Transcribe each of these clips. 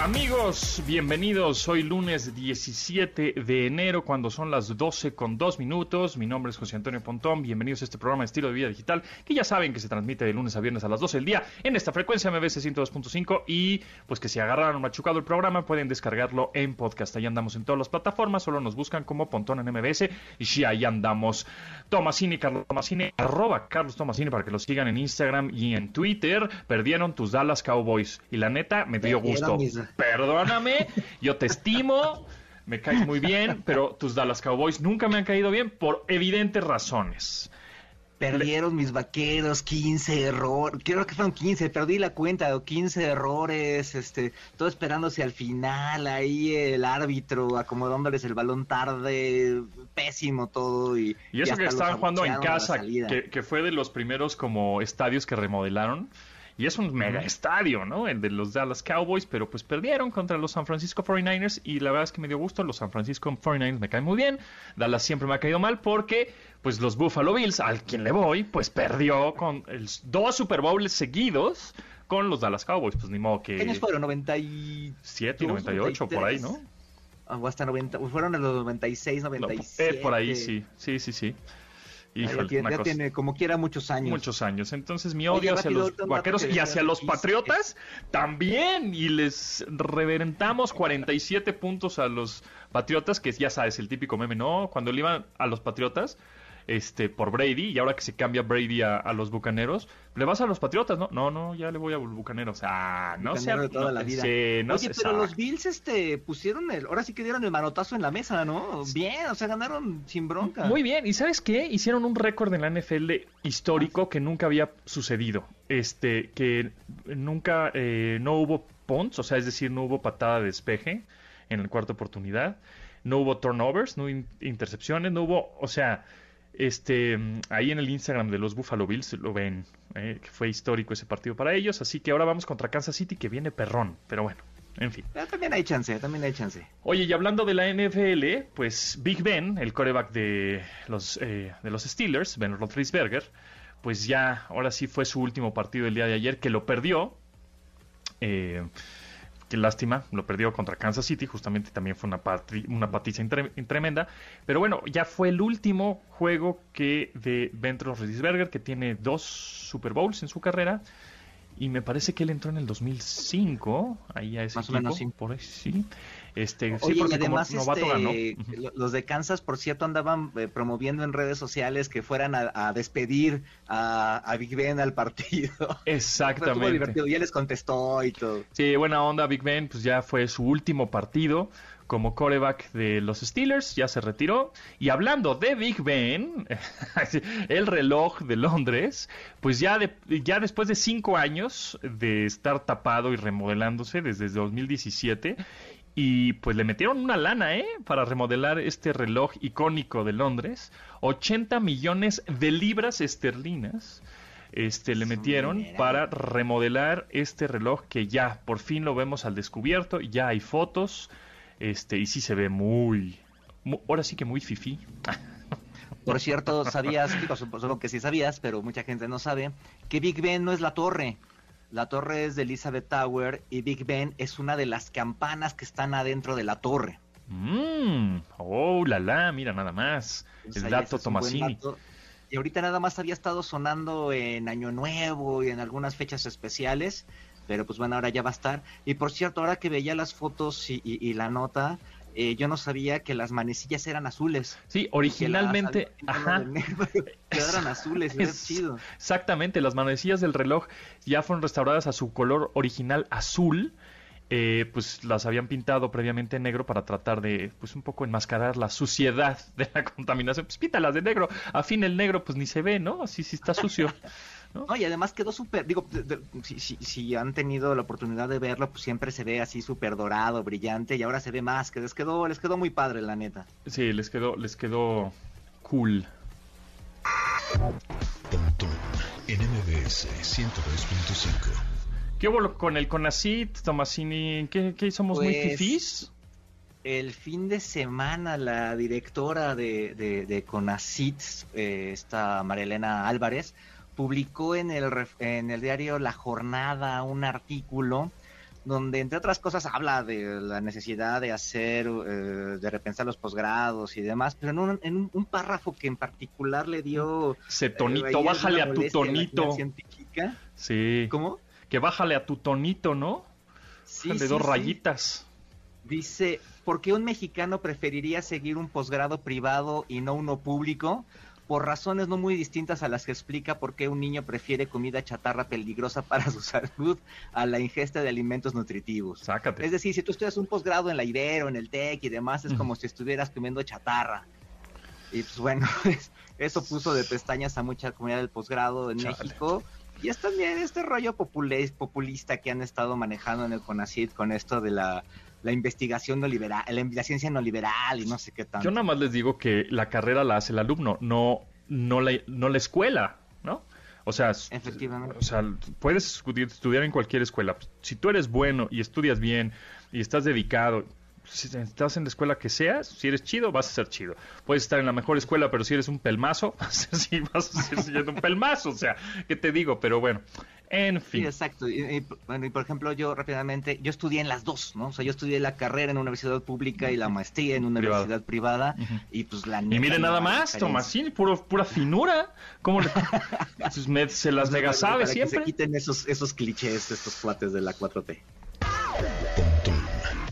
Amigos, bienvenidos. Hoy lunes 17 de enero, cuando son las 12 con 2 minutos. Mi nombre es José Antonio Pontón. Bienvenidos a este programa de estilo de vida digital, que ya saben que se transmite de lunes a viernes a las 12 del día en esta frecuencia MBC 102.5. Y pues que si agarraron machucado el programa, pueden descargarlo en podcast. Ahí andamos en todas las plataformas, solo nos buscan como Pontón en MBS. Y ahí andamos. Tomasini, Carlos Tomasini, arroba Carlos Tomasini para que lo sigan en Instagram y en Twitter. Perdieron tus Dallas Cowboys. Y la neta, me dio gusto perdóname, yo te estimo, me caes muy bien, pero tus Dallas Cowboys nunca me han caído bien por evidentes razones. Perdieron mis vaqueros, 15 errores, creo que fueron 15, perdí la cuenta, 15 errores, este, todo esperándose al final, ahí el árbitro acomodándoles el balón tarde, pésimo todo. Y, y eso que estaban jugando en casa, que, que fue de los primeros como estadios que remodelaron. Y es un mega estadio, ¿no? El de los Dallas Cowboys, pero pues perdieron contra los San Francisco 49ers y la verdad es que me dio gusto. Los San Francisco 49ers me caen muy bien. Dallas siempre me ha caído mal porque pues los Buffalo Bills, al quien le voy, pues perdió con el, dos Super Bowls seguidos con los Dallas Cowboys. Pues ni modo que... ¿Qué años fueron? ¿97 y 98 por ahí, ¿no? O hasta 90, fueron en los 96, 97. No, eh, por ahí, sí, sí, sí, sí ya, tiene, como quiera muchos años. Muchos años. Entonces mi odio hacia los vaqueros y hacia los patriotas también. Y les reverentamos 47 puntos a los patriotas, que ya sabes, el típico meme, ¿no? Cuando le iban a los patriotas, este, por Brady, y ahora que se cambia Brady a, los bucaneros, le vas a los patriotas, ¿no? No, no, ya le voy a los bucaneros. Ah, no sé. Toda la vida. Oye, pero los Bills este, pusieron el, ahora sí que dieron el manotazo en la mesa, ¿no? Bien, o sea, ganaron sin bronca. Muy bien, ¿y sabes qué? Hicieron un récord en la NFL histórico ah. que nunca había sucedido. Este, que nunca, eh, no hubo punts, o sea, es decir, no hubo patada de despeje en la cuarta oportunidad, no hubo turnovers, no hubo intercepciones, no hubo, o sea, este, ahí en el Instagram de los Buffalo Bills lo ven, eh, que fue histórico ese partido para ellos. Así que ahora vamos contra Kansas City, que viene perrón. Pero bueno, en fin. también hay chance, también hay chance. Oye, y hablando de la NFL, pues Big Ben, el coreback de los, eh, de los Steelers, Ben Roethlisberger, pues ya, ahora sí fue su último partido el día de ayer, que lo perdió. Eh, qué lástima, lo perdió contra Kansas City, justamente también fue una, una patiza tremenda. Pero bueno, ya fue el último juego que de Ben Roethlisberger, que tiene dos Super Bowls en su carrera. Y me parece que él entró en el 2005, ahí a ese Más o menos, sí. por ahí, sí. Este, sí, porque además, novato este, Los de Kansas, por cierto, andaban eh, promoviendo en redes sociales que fueran a, despedir a, Big Ben al partido. Exactamente. divertido, ya les contestó y todo. Sí, buena onda, Big Ben, pues ya fue su último partido como coreback de los Steelers, ya se retiró. Y hablando de Big Ben, el reloj de Londres, pues ya, ya después de cinco años de estar tapado y remodelándose desde 2017, y pues le metieron una lana, ¿eh? Para remodelar este reloj icónico de Londres. 80 millones de libras esterlinas. Este, le metieron para remodelar este reloj que ya por fin lo vemos al descubierto. Ya hay fotos. Este, y sí se ve muy, ahora sí que muy fifí. Por cierto, sabías, digo, supongo que sí sabías, pero mucha gente no sabe, que Big Ben no es la torre. La torre es de Elizabeth Tower y Big Ben es una de las campanas que están adentro de la torre. Mmm, oh, la la, mira nada más. el dato Tomasini. Y ahorita nada más había estado sonando en Año Nuevo y en algunas fechas especiales, pero pues bueno, ahora ya va a estar. Y por cierto, ahora que veía las fotos y la nota, eh, yo no sabía que las manecillas eran azules. Sí, originalmente, ajá. Quedaron azules, es chido. Exactamente, las manecillas del reloj ya fueron restauradas a su color original azul. Eh, pues las habían pintado previamente en negro para tratar de, pues un poco enmascarar la suciedad de la contaminación. Pues píntalas de negro, a fin el negro pues ni se ve, ¿no? Así sí está sucio. ¿no? y además quedó súper, digo, si, si, si, han tenido la oportunidad de verlo, pues siempre se ve así súper dorado, brillante, y ahora se ve más, que les quedó, les quedó muy padre, la neta. Sí, les quedó, les quedó cool. en MBS 102.5. ¿Qué hubo con el Conacit, Tomasini? ¿Qué, qué somos muy pues, fifís? el fin de semana la directora de, de, de CONACIT, eh, esta Marilena Álvarez, publicó en el, en el diario La Jornada un artículo donde entre otras cosas habla de la necesidad de hacer, eh, de repensar los posgrados y demás, pero en un, en un párrafo que en particular le dio... Ese tonito, bájale a tu tonito. Sí. ¿Cómo? Que bájale a tu tonito, ¿no? Sí, de sí, dos sí. rayitas. Dice, ¿por qué un mexicano preferiría seguir un posgrado privado y no uno público? Por razones no muy distintas a las que explica por qué un niño prefiere comida chatarra peligrosa para su salud a la ingesta de alimentos nutritivos. Sácate. Es decir, si tú estudias un posgrado en la Ibero, en el TEC y demás, es como si estuvieras comiendo chatarra. Y pues bueno, eso puso de pestañas a mucha comunidad del posgrado en Chale. México. Y es también este rollo populista que han estado manejando en el CONACYT con esto de la, la investigación no liberal, la, la ciencia no liberal y no sé qué tanto. Yo nada más les digo que la carrera la hace el alumno, no, no, la, no la escuela, ¿no? O sea, Efectivamente. o sea, puedes estu- estudiar en cualquier escuela. Si tú eres bueno y estudias bien y estás dedicado, si estás en la escuela que seas, si eres chido, vas a ser chido. Puedes estar en la mejor escuela, pero si eres un pelmazo, vas a ser, sí, vas a ser siendo un pelmazo. O sea, ¿qué te digo? Pero bueno, en Sí, fin. exacto. Y, y, bueno, y por ejemplo, yo rápidamente, yo estudié en las dos, ¿no? O sea, yo estudié la carrera en una universidad pública y la maestría en una universidad privada. Y pues la Y mire nada más. Tomasín, puro, pura finura. ¿Cómo le- Pues me- se las Entonces, mega sabe para que siempre. se quiten esos, esos clichés de estos cuates de la 4T.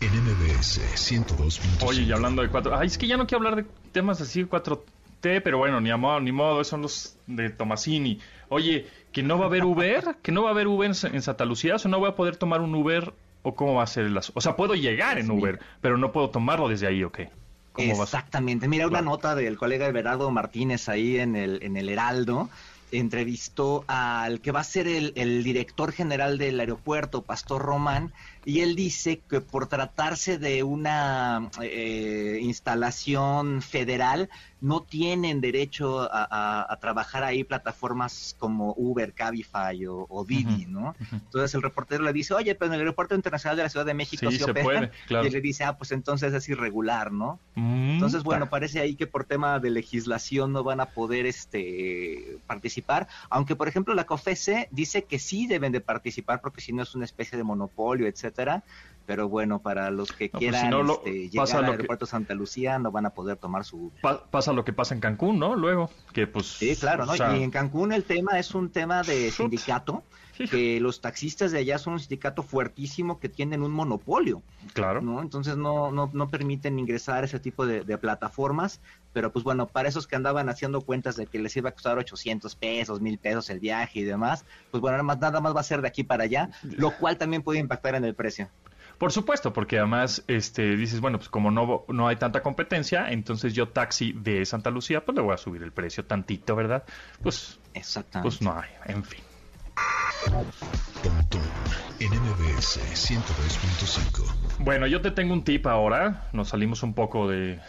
En MBS 102.5. Oye, y hablando de cuatro... Ay, es que ya no quiero hablar de temas así, 4T, pero bueno, ni modo, ni modo, esos son los de Tomasini. Oye, ¿que no va a haber Uber? ¿Que no va a haber Uber en, en Santa Lucía? ¿O no voy a poder tomar un Uber? ¿O cómo va a ser el O sea, puedo llegar en Uber, pero no puedo tomarlo desde ahí, ¿o qué? ¿Cómo va a? Exactamente. Mira, una Claro. nota del colega Everardo Martínez ahí en el, en el Heraldo. Entrevistó al que va a ser el, el director general del aeropuerto, Pastor Román, y él dice que por tratarse de una eh, instalación federal, no tienen derecho a, a- a trabajar ahí plataformas como Uber, Cabify o, o Didi, ¿no? Entonces el reportero le dice, oye, pero en el aeropuerto internacional de la Ciudad de México Sí, sí se operan". puede, claro. Y él le dice, ah, pues entonces es irregular, ¿no? Mm, Entonces, bueno, parece ahí que por tema de legislación no van a poder este participar, aunque por ejemplo la COFESE dice que sí deben de participar porque si no es una especie de monopolio, etcétera. Pero bueno, para los que No, pues, quieran si no, lo- este, pasa llegar al lo que- aeropuerto Santa Lucía no van a poder tomar su. Pa- pasa lo que pasa en Cancún, ¿no? Luego, que pues... Sí, claro, ¿no? o sea, y en Cancún el tema es un tema de sindicato, que los taxistas de allá son un sindicato fuertísimo que tienen un monopolio. Claro. ¿no? Entonces no, no, no permiten ingresar ese tipo de, de plataformas, pero pues bueno, para esos que andaban haciendo cuentas de que les iba a costar 800 pesos, 1000 pesos el viaje y demás, pues bueno, nada más, nada más va a ser de aquí para allá, lo cual también puede impactar en el precio. Por supuesto, porque además este, dices, bueno, pues como no, no hay tanta competencia, entonces yo taxi de Santa Lucía, pues le voy a subir el precio tantito, ¿verdad? Pues, Exactamente. pues no hay, en fin. Pontón en MBS 102.5. Bueno, yo te tengo un tip ahora. Nos salimos un poco de,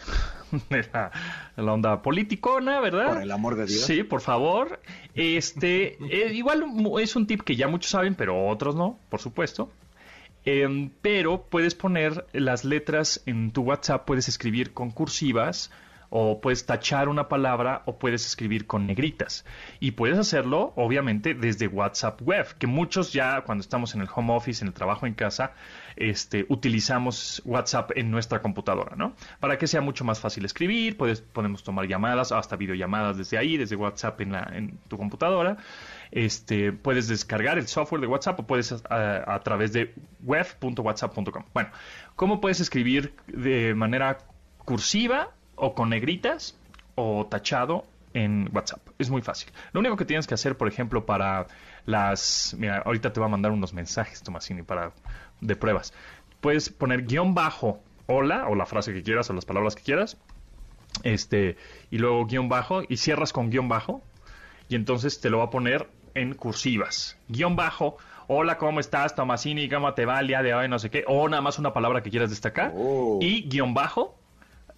de la, de la onda politicona, ¿verdad? Por el amor de Dios. Sí, por favor. Este, eh, igual mu- es un tip que ya muchos saben, pero otros no, por supuesto. Em, pero puedes poner las letras en tu WhatsApp, puedes escribir con cursivas o puedes tachar una palabra o puedes escribir con negritas. Y puedes hacerlo, obviamente, desde WhatsApp Web, que muchos ya cuando estamos en el home office, en el trabajo en casa, este, utilizamos WhatsApp en nuestra computadora, ¿no? Para que sea mucho más fácil escribir, podemos tomar llamadas, hasta videollamadas desde ahí, desde WhatsApp en tu computadora. Este, puedes descargar el software de WhatsApp o puedes a, a través de web.whatsapp.com. Bueno, ¿cómo puedes escribir de manera cursiva o con negritas o tachado en WhatsApp? Es muy fácil. Lo único que tienes que hacer, por ejemplo, para las... Mira, ahorita te voy a mandar unos mensajes, Tomasini, para de pruebas. Puedes poner guion bajo hola o la frase que quieras o las palabras que quieras. Este, y luego guion bajo y cierras con guion bajo y entonces te lo va a poner en cursivas. Guión bajo, hola, ¿cómo estás, Tomasini? ¿Cómo te va el día de hoy? No sé qué. O nada más una palabra que quieras destacar. Oh. Y guion bajo,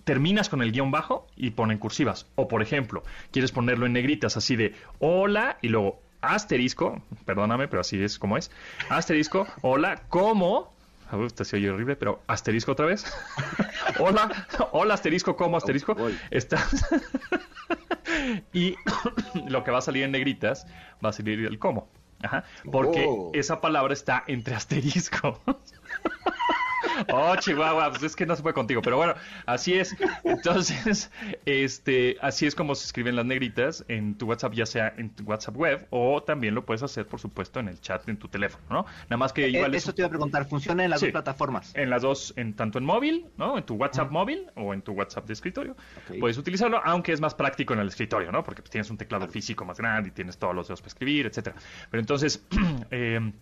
terminas con el guion bajo y pone en cursivas. O, por ejemplo, quieres ponerlo en negritas, así de hola y luego asterisco, perdóname, pero así es como es. Asterisco, hola, ¿cómo? Usted se oye horrible, pero asterisco otra vez. hola, hola asterisco, ¿cómo asterisco? Oh, Estás. y lo que va a salir en negritas va a salir el cómo. Ajá, porque Oh. esa palabra está entre asterisco. Oh, Chihuahua, pues es que no se puede contigo, pero bueno, así es. Entonces, este, así es como se escriben las negritas en tu WhatsApp, ya sea en tu WhatsApp web o también lo puedes hacer, por supuesto, en el chat en tu teléfono, ¿no? Nada más que igual Eh, es Eso te iba a preguntar, ¿funciona en las Sí. dos plataformas? en las dos, en tanto en móvil, ¿no? En tu WhatsApp móvil o en tu WhatsApp de escritorio. Puedes utilizarlo, aunque es más práctico en el escritorio, ¿no? Porque pues, tienes un teclado físico más grande y tienes todos los dedos para escribir, etcétera. Pero entonces eh,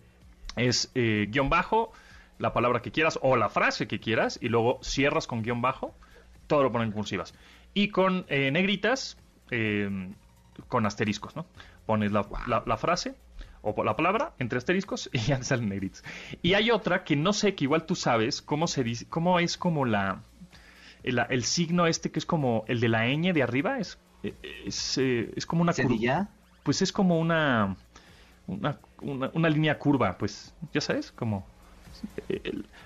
es eh, guion bajo, la palabra que quieras o la frase que quieras y luego cierras con guion bajo, todo lo ponen en cursivas. Y con eh, negritas, eh, con asteriscos, ¿no? Pones la, la- la frase o la palabra entre asteriscos y ya salen negritas. Y hay otra que no sé, que igual tú sabes cómo se dice, cómo es como la el, el signo este que es como el de la ñ de arriba es es, eh, es como una curva pues es como una una, una, una línea curva pues ya sabes como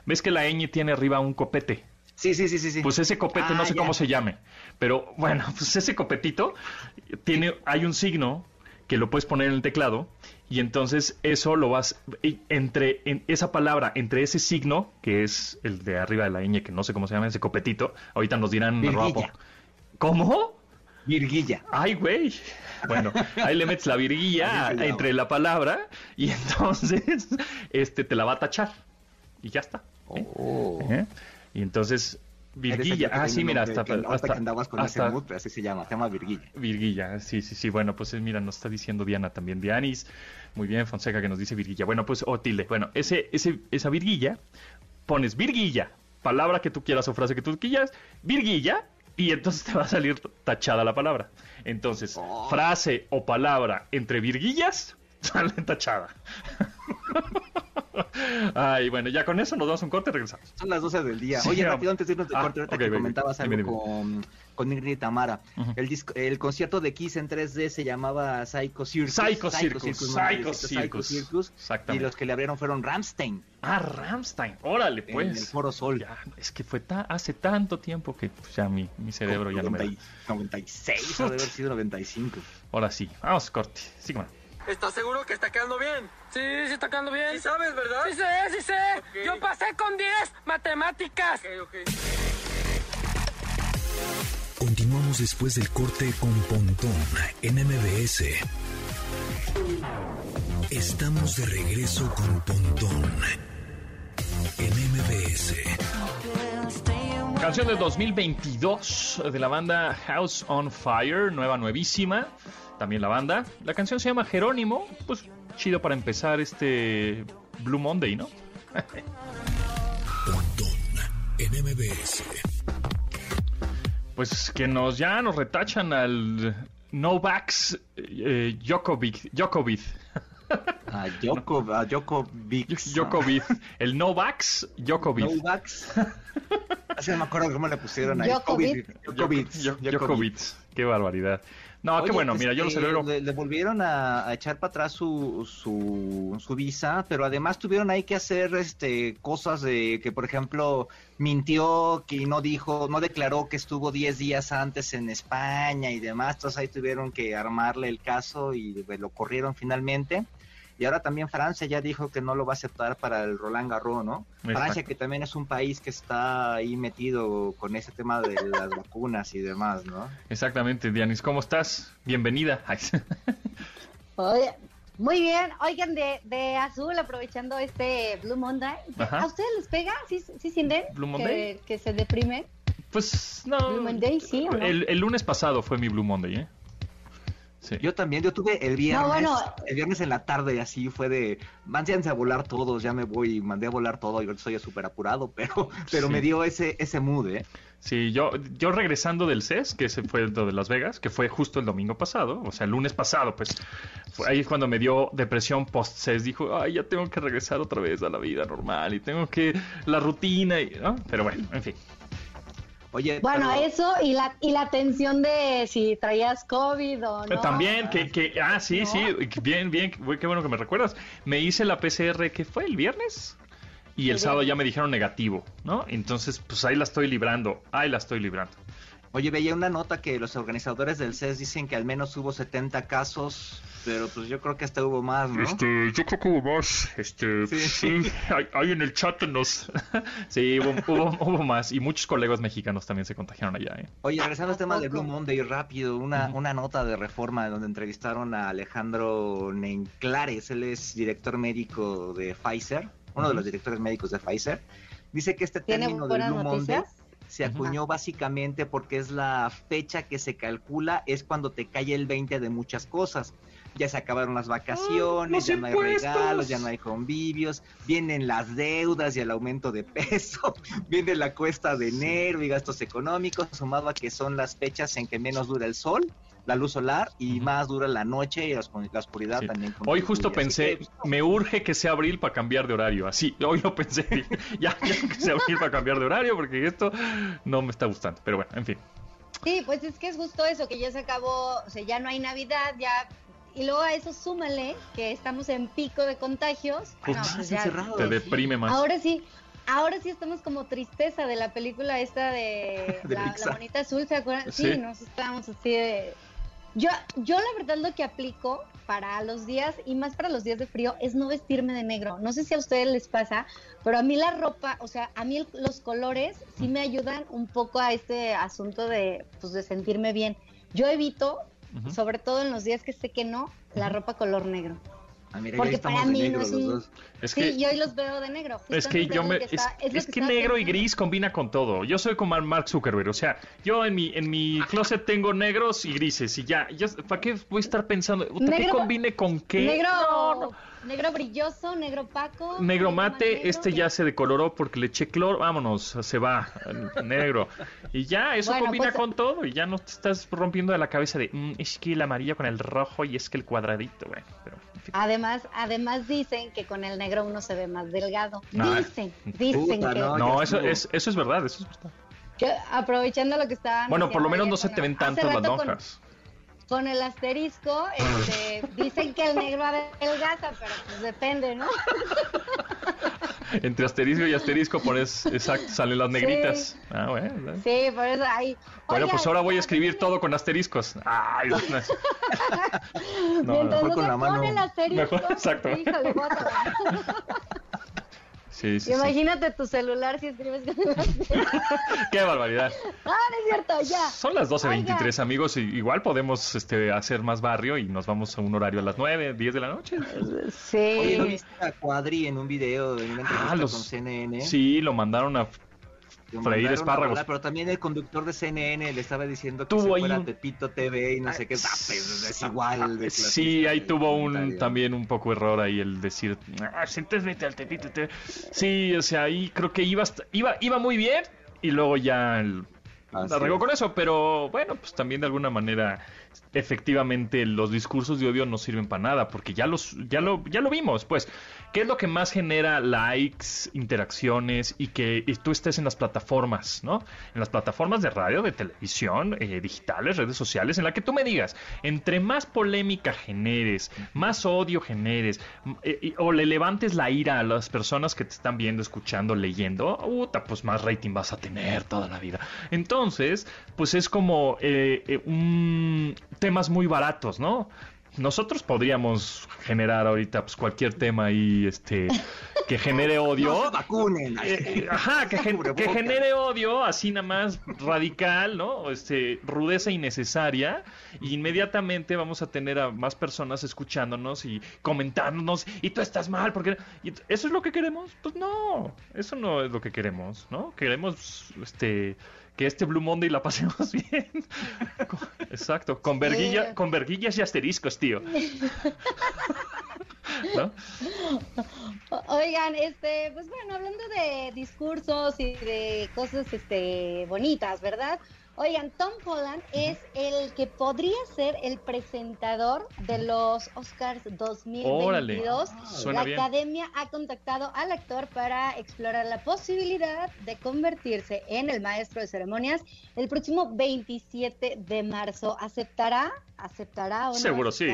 ves que la ñ tiene arriba un copete Sí, sí, sí, sí. sí. pues ese copete no Ah, sé ya. cómo se llame, pero bueno, pues ese copetito tiene, hay un signo que lo puedes poner en el teclado y entonces eso lo vas entre en esa palabra entre ese signo que es el de arriba de la ñ que no sé cómo se llama ese copetito, ahorita nos dirán Virguilla. ¿Cómo? Virguilla. Ay, güey. Bueno, ahí le metes la virguilla entre la palabra y entonces este te la va a tachar y ya está. ¿eh? Oh. ¿Eh? Y entonces, Virguilla, ah, sí, mira, hasta, hasta, hasta, que andabas con hasta- ese mood, pero así se llama, se llama Virguilla. Virguilla, sí, sí, sí, bueno, pues eh, mira, nos está diciendo Diana también, Dianis, muy bien, Fonseca que nos dice Virguilla, bueno, pues, o tilde, bueno, ese, ese, esa Virguilla, pones Virguilla, palabra que tú quieras o frase que tú quieras, Virguilla, y entonces te va a salir tachada la palabra. Entonces, Oh. frase o palabra entre virguillas, sale tachada. Ay, bueno, ya con eso nos damos un corte y regresamos. Son las 12 del día. Sí, Oye, rápido, antes de irnos de ah, corte, ahorita ok, que baby. comentabas algo con, con Ingrid y Tamara. Ujú. el, disco- el concierto de Kiss en 3D se llamaba Psycho Circus. Psycho Circus, no, Psycho Circus. Circus. Y Exactamente. los que le abrieron fueron Ramstein Ah, Ramstein, órale, en pues. el Foro Sol. Ya, es que fue ta- hace tanto tiempo que pues, ya mi, mi cerebro ya no me da. 90 y- 96, ha de haber sido 95. Ahora sí, vamos, corte. Sí, bueno. ¿Estás seguro que está quedando bien? Sí, sí está quedando bien. Sí sabes, ¿verdad? Sí sé, sí sé. Yo pasé con 10 matemáticas. Ok, ok. Continuamos después del corte con Pontón en MBS. Estamos de regreso con Pontón en MBS. Canción de 2022 de la banda House on Fire, nueva, nuevísima. También la banda. La canción se llama Jerónimo. Pues chido para empezar este Blue Monday, ¿no? Pues que nos ya nos retachan al Novak eh. A Joko, a Djokovic. Djokovic. El Novak Djokovic. Novaks. Así no me acuerdo cómo le pusieron ahí. Djok- Djokovic. Qué barbaridad. No, qué Oye, bueno, pues, mira, yo lo eh, celebro. Le, le volvieron a, a echar para atrás su, su, su visa, pero además tuvieron ahí que hacer este cosas de que, por ejemplo, mintió, que no dijo, no declaró que estuvo 10 días antes en España y demás. Entonces ahí tuvieron que armarle el caso y pues, lo corrieron finalmente. Y ahora también Francia ya dijo que no lo va a aceptar para el Roland Garros, ¿no? Exacto. Francia que también es un país que está ahí metido con ese tema de las vacunas y demás, ¿no? Exactamente, Dianis, ¿cómo estás? Bienvenida. Ay, Oye, muy bien. Oigan, de, de azul, aprovechando este Blue Monday, Ajá. ¿a ustedes les pega? ¿Sí, sí sienten? Blue que- Monday. Que, se deprimen. Pues no. Blue Monday, ¿sí o no? El, el lunes pasado fue mi Blue Monday, ¿eh? Sí. Yo también, yo tuve el viernes, No, bueno. el viernes en la tarde, así fue de, váyanse a volar todos, ya me voy, mandé a volar todo, yo estoy súper apurado, pero, pero Sí. me dio ese, ese mood, ¿eh? Sí, yo, yo regresando del CES, que ese fue de Las Vegas, que fue justo el domingo pasado, o sea, el lunes pasado, pues fue ahí es cuando me dio depresión post-CES. Dijo, ay, ya tengo que regresar otra vez a la vida normal y tengo que la rutina, y, ¿no? Pero bueno, en fin. Oye, Bueno, pero- eso y la, y la tensión de si traías COVID o no. También, que, que, ah, sí, ¿No? sí, bien, bien, qué bueno que me recuerdas. Me hice la PCR, que fue el viernes? y el Sí, sábado bien. ya me dijeron negativo, ¿no? Entonces, pues ahí la estoy librando, ahí la estoy librando. Oye, veía una nota que los organizadores del CES dicen que al menos hubo 70 casos, pero pues yo creo que hasta hubo más, ¿no? Este, yo creo que hubo más, este, Sí. sí, ahí, ahí en el chat nos... sí, hubo, hubo, hubo más, y muchos colegas mexicanos también se contagiaron allá, ¿eh? Oye, regresando al tema de? Blue Monday, rápido, una, Ujú. una nota de reforma donde entrevistaron a Alejandro Nenclares, él es director médico de Pfizer, uno de Ujú. los directores médicos de Pfizer. Dice que este ¿Tiene término buenas Blue Monday noticias? Se acuñó básicamente porque es la fecha que se calcula, es cuando te cae el 20 de muchas cosas. Ya se acabaron las vacaciones, ya no hay regalos, ya no hay convivios, vienen las deudas y el aumento de peso, viene la cuesta de enero y gastos económicos, sumado a que son las fechas en que menos dura el sol, la luz solar y Ujú. más dura la noche y la oscu- la oscuridad Sí. también. Hoy justo pensé, que, me urge que sea abril para cambiar de horario. Así, hoy lo pensé. ya, ya que sea abril para cambiar de horario porque esto no me está gustando. Pero bueno, en fin. Sí, pues es que es justo eso, que ya se acabó, o sea, ya no hay Navidad, ya... Y luego a eso súmale que estamos en pico de contagios. Pues No, pues ya-. Te deprime más. Ahora sí, ahora sí estamos como tristeza de la película esta de, De la, la monita azul, ¿se acuerdan? Sí, Sí. nos estábamos así de... Yo, yo la verdad lo que aplico para los días y más para los días de frío es no vestirme de negro. No sé si a ustedes les pasa, pero a mí la ropa, o sea, a mí el- los colores sí me ayudan un poco a este asunto de, pues, de sentirme bien. Yo evito, sobre todo en los días que sé que no, la ropa color negro. Ah, mira, Porque para mí no negro es los un- dos. Es sí, que, y hoy los veo de negro. es que yo me. que Es, está- es lo es que estaba negro y gris combina con todo. Yo soy como Mark Zuckerberg. O sea, yo en mi, en mi closet tengo negros y grises. Y ya, ya ¿para qué voy a estar pensando? ¿Qué combine con qué? Negro, No, no. Negro brilloso, negro opaco. Negro mate, negro, este ya se decoloró porque le eché cloro, vámonos, se va, negro. Y ya, eso Bueno, combina pues- con todo y ya no te estás rompiendo de la cabeza de, "Mm, es que el amarillo con el rojo y es que el cuadradito, bueno, pero en fin. Además, además dicen que con el negro uno se ve más delgado. Ah. Dicen, dicen Puta, que, no, No, eso es, eso es verdad, eso es verdad. que aprovechando lo que estaban Bueno, por lo menos no se te ven tanto las con- lonjas. Con, el asterisco, este, dicen que el negro adelgaza, pero pues depende, ¿no? Entre asterisco y asterisco pones, exacto, salen las Sí. negritas. Ah, bueno. Sí, por eso ahí. Bueno, pues ahora voy a escribir todo con asteriscos. Ay, no, no. No, Mientras mejor no, con se la mano. asterisco, Mejor, exacto. híjole, Sí, sí, sí. Imagínate tu celular si escribes con el. Qué barbaridad. Ah, no es cierto, ya. Son las 12.23, Oigan. amigos. y igual podemos este, hacer más barrio y nos vamos a un horario a las 9, 10 de la noche. Sí. Oye, ¿no viste a Cuadri en un video de una entrevista Ah, los- con CNN? Sí, lo mandaron a... Freír espárragos. volar, pero también el conductor de CNN le estaba diciendo que Tuvo se fuera un- a Pepito TV y no sé qué. Ah, pues, es igual. de Sí, ahí tuvo un también un poco error ahí el decir, ah, sí, entonces vete al tepito. te-". Sí, o sea, ahí creo que iba, hasta- iba, iba muy bien y luego ya el, Así es. con eso, pero bueno, pues también de alguna manera efectivamente los discursos de odio no sirven para nada porque ya los ya lo ya lo vimos, pues ¿qué es lo que más genera likes, interacciones y que y tú estés en las plataformas, ¿no? En las plataformas de radio, de televisión, eh, digitales, redes sociales, en la que tú me digas, entre más polémica generes, más odio generes, eh, y- o le levantes la ira a las personas que te están viendo, escuchando, leyendo, puta, pues más rating vas a tener toda la vida. Entonces, pues es como eh, eh, un temas muy baratos, ¿no? Nosotros podríamos generar ahorita pues cualquier tema ahí este que genere odio. No vacunen. Eh, ajá, que, gen- que genere odio, así nada más radical, ¿no? Este, rudeza innecesaria. Y inmediatamente vamos a tener a más personas escuchándonos y comentándonos. Y tú estás mal, porque. y ¿Eso es lo que queremos? Pues no, eso no es lo que queremos, ¿no? Queremos este. Que este Blue Monday la pasemos bien. Exacto, con, verguilla, con verguillas y asteriscos, tío. ¿No? Oigan, este, pues bueno, hablando de discursos y de cosas este bonitas, ¿verdad? Oigan, Tom Holland es el que podría ser el presentador de los Oscars 2022. Órale, suena la bien. academia ha contactado al actor para explorar la posibilidad de convertirse en el maestro de ceremonias el próximo 27 de marzo. ¿Aceptará? ¿Aceptará o no Seguro sí,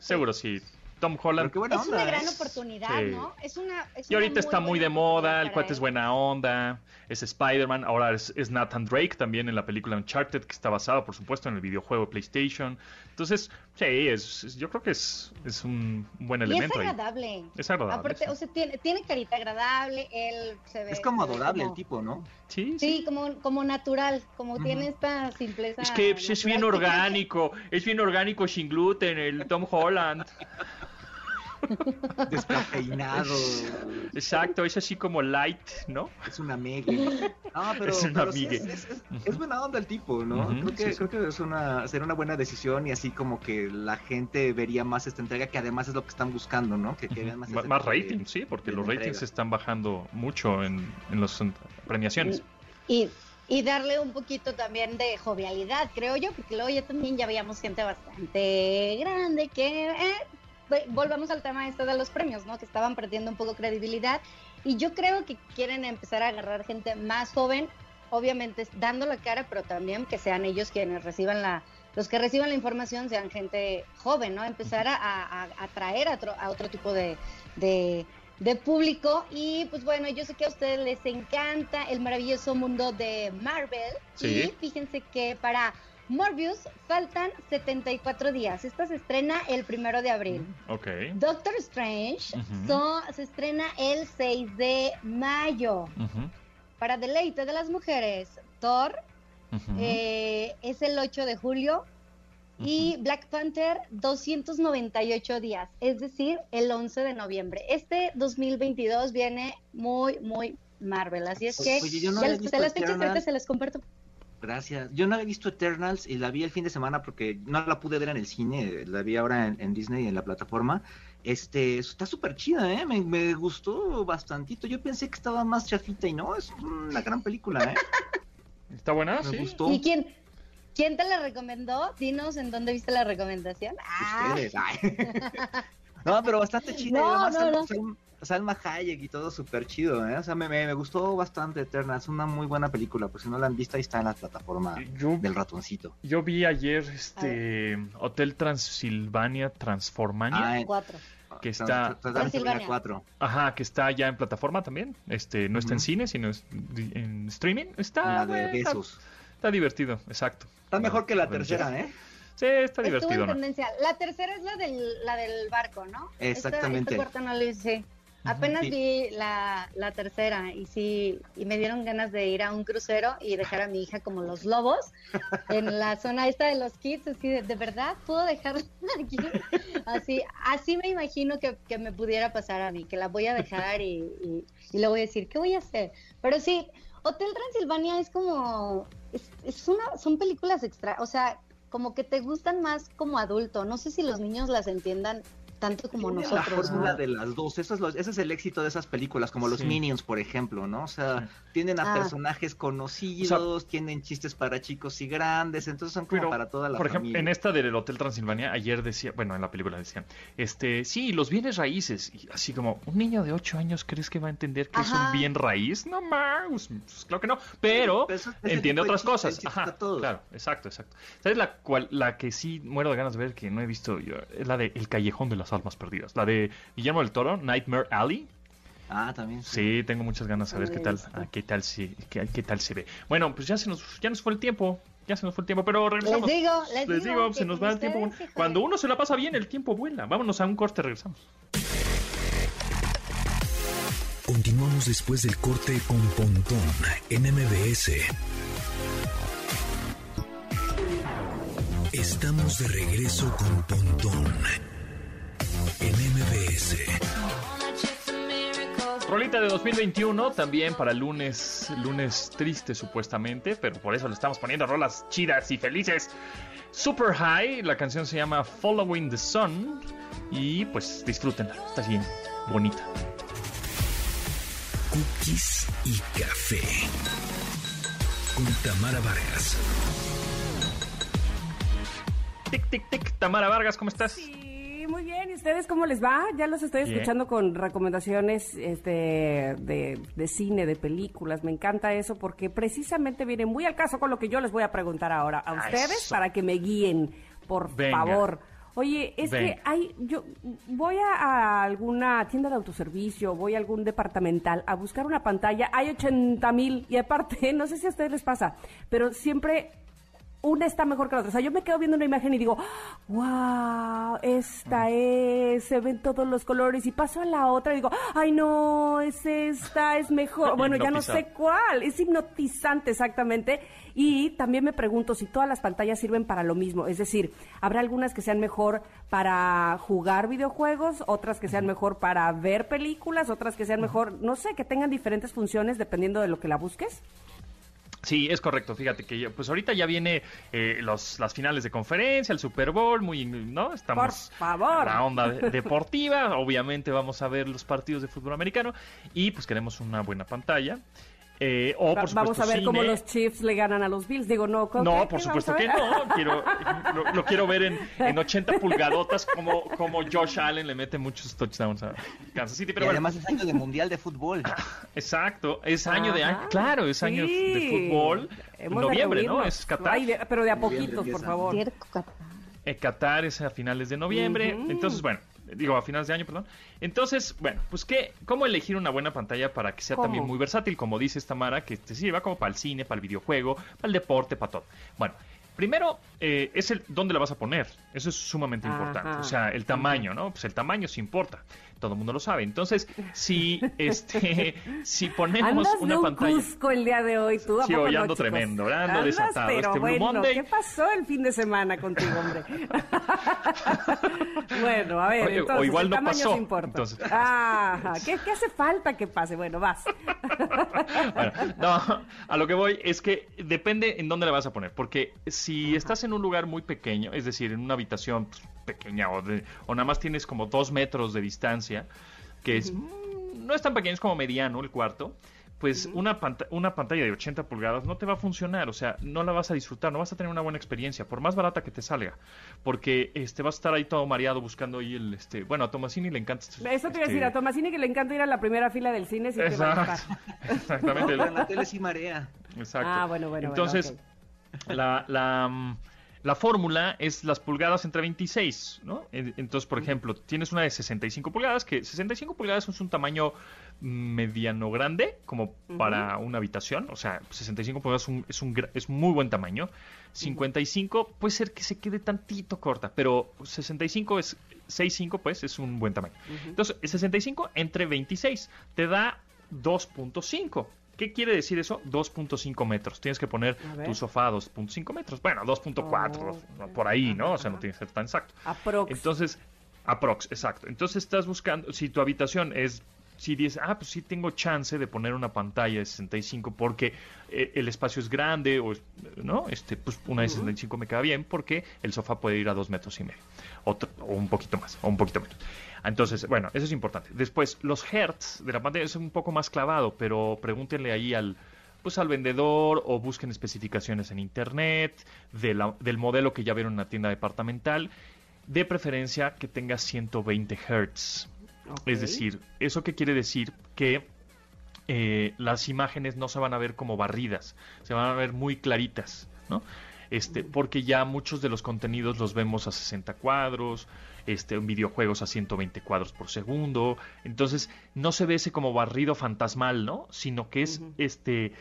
seguro sí. Tom Holland. Pero qué buena es una gran ¿eh? oportunidad, Sí. ¿no? Es una, es Y ahorita muy está muy de moda, el cuate es buena onda, es Spider-Man, ahora es, es Nathan Drake también en la película Uncharted, que está basado, por supuesto, en el videojuego de PlayStation. Entonces, sí, es, es- yo creo que es, es un buen Y es elemento ahí. agradable. Es agradable, Aparte, sí. o sea, tiene, tiene carita agradable, él se ve... Es como adorable como- el tipo, ¿no? Sí, sí. Sí, como, como natural, como tiene esta simpleza. Es que pues, es bien natural. orgánico, es bien orgánico sin gluten, el Tom Holland. Descafeinado. Exacto, es así como light, ¿no? Es una megue. No, pero, Es una pero sí es, es- es- es buena onda el tipo, ¿no? Creo que, sí, sí. creo que es una, sería una buena decisión y así como que la gente vería más esta entrega, que además es lo que están buscando, ¿no? Que, que vean más, Más, este más de- rating, sí, porque los ratings entrega. están bajando mucho en, en las premiaciones. Y, y darle un poquito también de jovialidad, creo yo, porque luego ya también ya veíamos gente bastante grande que... eh, volvamos al tema este de los premios, ¿no? Que estaban perdiendo un poco credibilidad. Y yo creo que quieren empezar a agarrar gente más joven, obviamente dando la cara, pero también que sean ellos quienes reciban la... Los que reciban la información sean gente joven, ¿no? Empezar a, a- a atraer a otro, a otro tipo de, de, de público. Y pues bueno, yo sé que a ustedes les encanta el maravilloso mundo de Marvel. Sí. Y fíjense que para Morbius faltan 74 días. Esta se estrena el primero de abril. Ok. Doctor Strange so- se estrena el 6 de mayo. Ujú, Para deleite de las mujeres, Thor eh, es el 8 de julio. Y Black Panther 298 días, es decir, el 11 de noviembre. Este 2022 viene muy, muy Marvel, así es que Oye, yo no ya les visto puse las fechas, ahorita se las comparto. Gracias. Yo no había visto Eternals y la vi el fin de semana porque no la pude ver en el cine, la vi ahora en, en Disney en la plataforma. Este, está súper chida, ¿eh? Me, me gustó bastantito. Yo pensé que estaba más chafita y no, es una gran película, ¿eh? ¿Está buena? Me Sí. gustó. ¿Y quién, quién te la recomendó? Dinos en dónde viste la recomendación. Ah, Ustedes. ay. no, pero bastante chida. y además no, no. Salma Hayek y todo súper chido, ¿eh? O sea, me, me, me gustó bastante Eternals. Es una muy buena película. Pues si no la han visto, ahí está en la plataforma Yo, del ratoncito. yo vi ayer este Hotel Transilvania Transformania. Ah, en- cuatro. Que está- Tra- Tra- Transilvania. 4. Ajá, que está ya en plataforma también. Este, no está en cine, sino es en streaming. Está, La de está- besos. está divertido, exacto. Está mejor que la Avengers. tercera, ¿eh? Sí, está Estuvo en divertido. ¿no? tendencia. La tercera es la del, la del barco, ¿no? Esta- Exactamente. Esta, cuarta no la hice. Apenas Sí. vi la, la tercera y sí, y me dieron ganas de ir a un crucero y dejar a mi hija como los lobos en la zona esta de los kids, así de, ¿de verdad puedo dejarla aquí? Así, así me imagino que, que me pudiera pasar a mí, que la voy a dejar y, y, y le voy a decir, ¿qué voy a hacer? Pero sí, Hotel Transilvania es como, es, es una, son películas extra, o sea, como que te gustan más como adulto, no sé si los niños las entiendan tanto como Tiene nosotros. La fórmula ¿no? de las dos, eso es lo- ese es el éxito de esas películas, como los. Minions, por ejemplo, ¿no? O sea, Sí. tienen a Ah. personajes conocidos, tienen chistes para chicos y grandes, entonces son como Pero, para toda la por ejemplo, familia. en esta del Hotel Transilvania, ayer decía, bueno, en la película decían, este, sí, los bienes raíces. Y así como, ¿un niño de 8 años crees que va a entender que es un bien raíz? No más, pues, claro que no. Pero Pero eso- ese entiende otras cosas. Ajá, claro, exacto, exacto. ¿Sabes la, cual, la que sí muero de ganas de ver, que no he visto yo? Es la de El Callejón de las Almas Perdidas. La de Guillermo del Toro, Nightmare Alley. Ah, también. Sí, tengo muchas ganas de la qué tal, ah, qué tal se, qué, qué tal se ve. Bueno, pues ya se nos, ya nos fue el tiempo, ya se nos fue el tiempo, pero regresamos. Les digo, les, Les digo, se nos va el tiempo. ustedes. Cuando uno se la pasa bien, el tiempo vuela. Vámonos a un corte, regresamos. Continuamos después del corte con Pontón en MBS. Estamos de regreso con Pontón MBS. Rolita de 2021, también para lunes, lunes triste supuestamente, pero por eso le estamos poniendo rolas chidas y felices. Super High, la canción se llama Following the Sun y pues disfrútenla, está bien bonita. Cookies y café. Con Tamara Vargas. Tic, tic, tic. Tamara Vargas, ¿cómo estás? Sí, muy bien. ¿Y ustedes cómo les va? Ya los estoy Bien. escuchando con recomendaciones este, de, de cine, de películas. Me encanta eso porque precisamente viene muy al caso con lo que yo les voy a preguntar ahora a ustedes eso. para que me guíen, por Venga. favor. Oye, es que hay, yo voy a, a alguna tienda de autoservicio, voy a algún departamental a buscar una pantalla, hay 80 mil y aparte, no sé si a ustedes les pasa, pero siempre una está mejor que la otra. O sea, yo me quedo viendo una imagen y digo, wow, esta es, se ven todos los colores y paso a la otra y digo, ay no, es esta, es mejor. Bueno, ya no sé cuál, es hipnotizante exactamente. Y también me pregunto si todas las pantallas sirven para lo mismo. Es decir, habrá algunas que sean mejor para jugar videojuegos, otras que sean mejor para ver películas, otras que sean mejor, no sé, que tengan diferentes funciones dependiendo de lo que la busques. Sí, es correcto. Fíjate que ya- pues ahorita ya viene eh, los, las finales de conferencia, el Super Bowl, muy, ¿no? Estamos Por favor. en la onda de- deportiva. Obviamente vamos a ver los partidos de fútbol americano y pues queremos una buena pantalla. Eh, o Va- por supuesto, Vamos a ver cómo cine. los Chiefs le ganan a los Bills. Digo, no, ¿con No, qué- por qué supuesto que no. Quiero, lo, lo quiero ver en, en 80 pulgadotas como, como Josh Allen le mete muchos touchdowns a Kansas City. Pero y bueno, además es año de mundial de fútbol. exacto. Es año de Ajá, año. Claro, es año de sí. fútbol. Hemos de Noviembre, ¿no? Es Qatar. Ay, de- pero de a poquitos, por favor. Eh, Qatar es a finales de noviembre. Ujú. Entonces, bueno, digo a finales de año, perdón. Entonces, bueno, pues qué, ¿cómo elegir una buena pantalla para que sea ¿Cómo? también muy versátil? Como dice Tamara, que te sirva como para el cine, para el videojuego, para el deporte, para todo. Bueno, primero eh, es el dónde la vas a poner. Eso es sumamente Ajá. importante. O sea, el tamaño, ¿no? Pues el tamaño sí importa. Todo el mundo lo sabe. Entonces, si este, si ponemos Andas de una un pantalla. Cusco el día de hoy, tú. ¿a Sí, hoy ando tremendo, ando Andas, desatado. pero Este Blue bueno, Monday. ¿qué pasó el fin de semana contigo, hombre? bueno, a ver, Oye, o entonces, igual el no pasó, importa. entonces. Ajá, ¿qué, ¿qué hace falta que pase? Bueno, vas. Bueno, no, a lo que voy es que depende en dónde la vas a poner, porque si estás en un lugar muy pequeño, es decir, en una habitación pues, pequeña o, de- o nada más tienes como dos metros de distancia, que es, mm, no es tan pequeño, es como mediano el cuarto, pues una, panta- una pantalla de 80 pulgadas no te va a funcionar, o sea, no la vas a disfrutar, no vas a tener una buena experiencia, por más barata que te salga, porque este vas a estar ahí todo mareado buscando ahí el, este, bueno, a Tomasini le encanta. Eso te iba a este, decir, a Tomasini que le encanta ir a la primera fila del cine, sí te va a gustar. exactamente. Pero en la tele sí marea. Exacto. Ah, bueno, bueno, bueno, Entonces, ok. la, la, mm, la fórmula es las pulgadas entre 26, ¿no? En- Entonces, por ejemplo, tienes una de 65 pulgadas, que 65 pulgadas es un tamaño mediano grande, como para una habitación. O sea, 65 pulgadas es un, es un, es muy buen tamaño. 55 puede ser que se quede tantito corta, pero 65 es 65, pues es un buen tamaño. Entonces, el 65 entre 26 te da 2.5. ¿Qué quiere decir eso? 2.5 metros. Tienes que poner tu sofá a 2.5 metros. Bueno, 2.4, Oh, ¿no? por ahí, ¿no? O sea, no tiene que ser tan exacto. Aprox. Entonces, aprox, exacto. Entonces estás buscando, si tu habitación es, si dices, ah, pues sí tengo chance de poner una pantalla de 65 porque eh, el espacio es grande, o, ¿no? Este, pues una de 65 me queda bien porque el sofá puede ir a dos metros y medio, Otro- o un poquito más, o un poquito menos. Entonces, bueno, eso es importante. Después, los hertz de la pantalla es un poco más clavado, pero pregúntenle ahí al, pues al vendedor o busquen especificaciones en internet de la- del modelo que ya vieron en la tienda departamental, de preferencia que tenga 120 Hz. Es decir, ¿eso qué quiere decir? Que eh, las imágenes no se van a ver como barridas, se van a ver muy claritas, ¿no? Este, porque ya muchos de los contenidos los vemos a 60 cuadros, este, en videojuegos a 120 cuadros por segundo, entonces no se ve ese como barrido fantasmal, ¿no? Sino que es este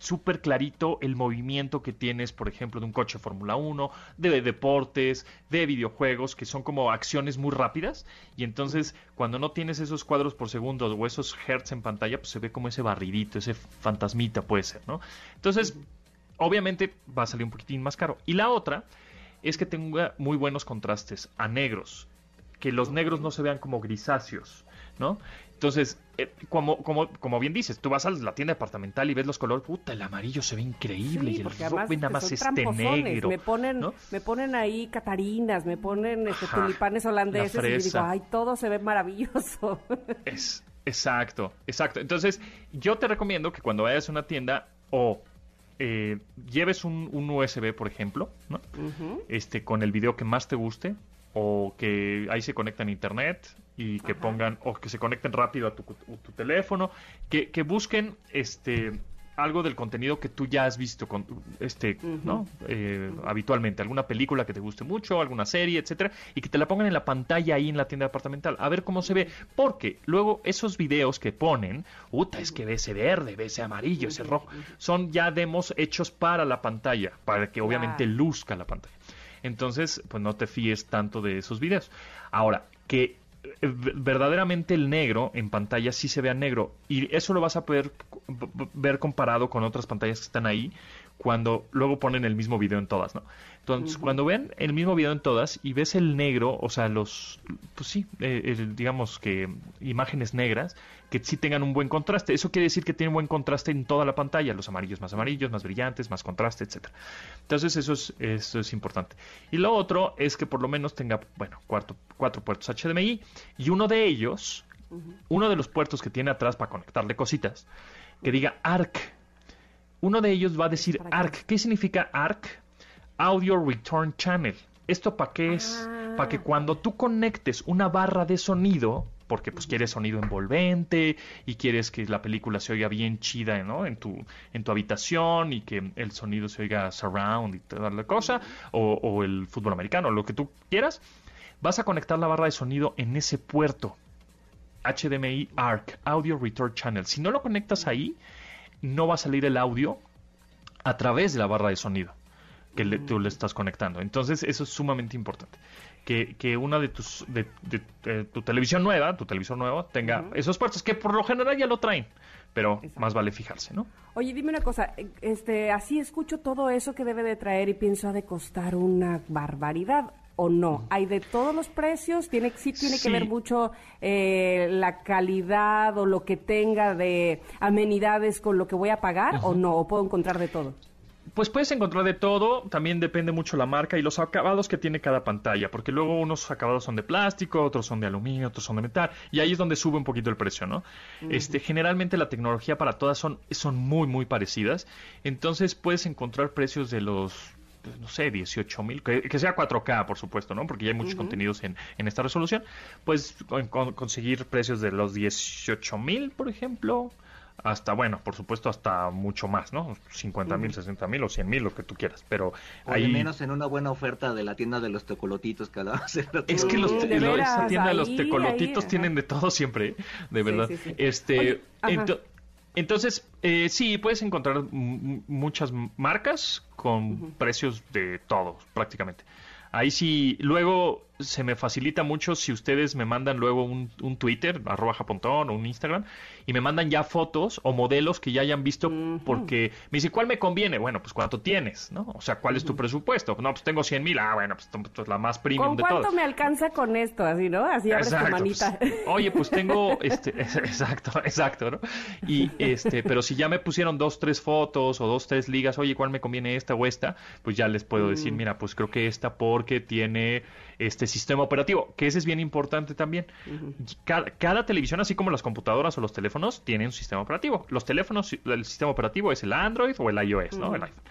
súper clarito el movimiento que tienes, por ejemplo, de un coche de Fórmula 1, de deportes, de videojuegos, que son como acciones muy rápidas. Y entonces, cuando no tienes esos cuadros por segundo o esos hertz en pantalla, pues se ve como ese barridito, ese fantasmita puede ser, ¿no? Entonces, obviamente va a salir un poquitín más caro. Y la otra es que tenga muy buenos contrastes a negros, que los negros no se vean como grisáceos, ¿no? Entonces, eh, como, como, como bien dices, tú vas a la tienda departamental y ves los colores, puta, el amarillo se ve increíble Sí, y el rojo nada más este negro. Me ponen, ¿no? me ponen ahí catarinas, me ponen este, Ajá, tulipanes holandeses la y digo, ay, todo se ve maravilloso. Es, exacto, exacto. Entonces, yo te recomiendo que cuando vayas a una tienda o eh, lleves un, un USB, por ejemplo, ¿no? Este, con el video que más te guste, o que ahí se conecten a internet y que pongan, o que se conecten rápido a tu, tu teléfono, que, que busquen este algo del contenido que tú ya has visto con, este, ¿no? Eh, habitualmente, alguna película que te guste mucho, alguna serie, etcétera, y que te la pongan en la pantalla ahí en la tienda departamental, a ver cómo se ve, porque luego esos videos que ponen, puta, es que ve ese verde, ve ese amarillo, ese rojo, son ya demos hechos para la pantalla, para que obviamente luzca la pantalla. Entonces, pues no te fíes tanto de esos videos. Ahora, que verdaderamente el negro en pantalla sí se vea negro. Y eso lo vas a poder ver comparado con otras pantallas que están ahí cuando luego ponen el mismo video en todas, ¿no? Entonces, cuando ven el mismo video en todas y ves el negro, o sea, los, pues sí, eh, el- digamos que imágenes negras que sí tengan un buen contraste. Eso quiere decir que tiene buen contraste en toda la pantalla, los amarillos más amarillos, más brillantes, más contraste, etcétera. Entonces, eso es, eso es importante. Y lo otro es que por lo menos tenga, bueno, cuatro, cuatro puertos HDMI y uno de ellos, uno de los puertos que tiene atrás para conectarle cositas, que diga ARC. Uno de ellos va a decir. ARC. ¿Qué significa ARC? Audio Return Channel. ¿Esto para qué es? Ah. Para que cuando tú conectes una barra de sonido, porque pues quieres sonido envolvente y quieres que la película se oiga bien chida, ¿no? En tu, en tu habitación y que el sonido se oiga surround y toda la cosa, o, o el fútbol americano, lo que tú quieras, vas a conectar la barra de sonido en ese puerto. HDMI ARC, Audio Return Channel. Si no lo conectas ahí, no va a salir el audio a través de la barra de sonido que le- tú le estás conectando. Entonces, eso es sumamente importante. Que, que una de tus de, de- de tu televisión nueva, tu televisor nuevo, tenga esos puertos, que por lo general ya lo traen, pero Exacto. más vale fijarse, ¿no? Oye, dime una cosa, eh, este, así escucho todo eso que debe de traer y pienso ha de costar una barbaridad o no. Hay de todos los precios, tiene sí tiene Sí. que ver mucho eh, la calidad o lo que tenga de amenidades con lo que voy a pagar o no, o puedo encontrar de todo. Pues puedes encontrar de todo, también depende mucho la marca y los acabados que tiene cada pantalla, porque luego unos acabados son de plástico, otros son de aluminio, otros son de metal, y ahí es donde sube un poquito el precio, ¿no? Este, generalmente la tecnología para todas son, son muy, muy parecidas, entonces puedes encontrar precios de los pues, no sé, 18 mil, que, que sea 4K, por supuesto, ¿no? Porque ya hay muchos contenidos en, en esta resolución. Puedes con- con- conseguir precios de los 18 mil, por ejemplo, hasta, bueno, por supuesto, hasta mucho más, ¿no? 50 mil, 60 mil o 100 mil, lo que tú quieras. Pero ahí... menos en una buena oferta de la tienda de los tecolotitos que el otro Es que los, de lo- esa veras, tienda de los tecolotitos ahí, tienen de todo siempre, ¿eh? de Sí, verdad. sí, sí. Este, Oye, ajá. ento- entonces, eh, sí, puedes encontrar muchas marcas con precios de todo, prácticamente. Ahí sí, luego se me facilita mucho si ustedes me mandan luego un, un Twitter, arroba japontón o un Instagram, y me mandan ya fotos o modelos que ya hayan visto, porque me dice, ¿cuál me conviene? Bueno, pues ¿cuánto tienes? ¿no? O sea, ¿cuál es tu presupuesto? No, pues tengo 100 mil, ah, bueno, pues, pues la más premium ¿Con de cuánto todas. me alcanza con esto? Así, ¿no? Así abres tu Exacto, manita. pues, oye, pues tengo, este, exacto, exacto, ¿no? Y este, pero si ya me pusieron dos, tres fotos o dos, tres ligas, oye, ¿cuál me conviene esta o esta? Pues ya les puedo Mm. decir, mira, pues creo que esta porque tiene este sistema operativo, que ese es bien importante también. cada, cada televisión, así como las computadoras o los teléfonos, tienen un sistema operativo. Los teléfonos, el sistema operativo es el Android o el iOS, ¿no? El iPhone.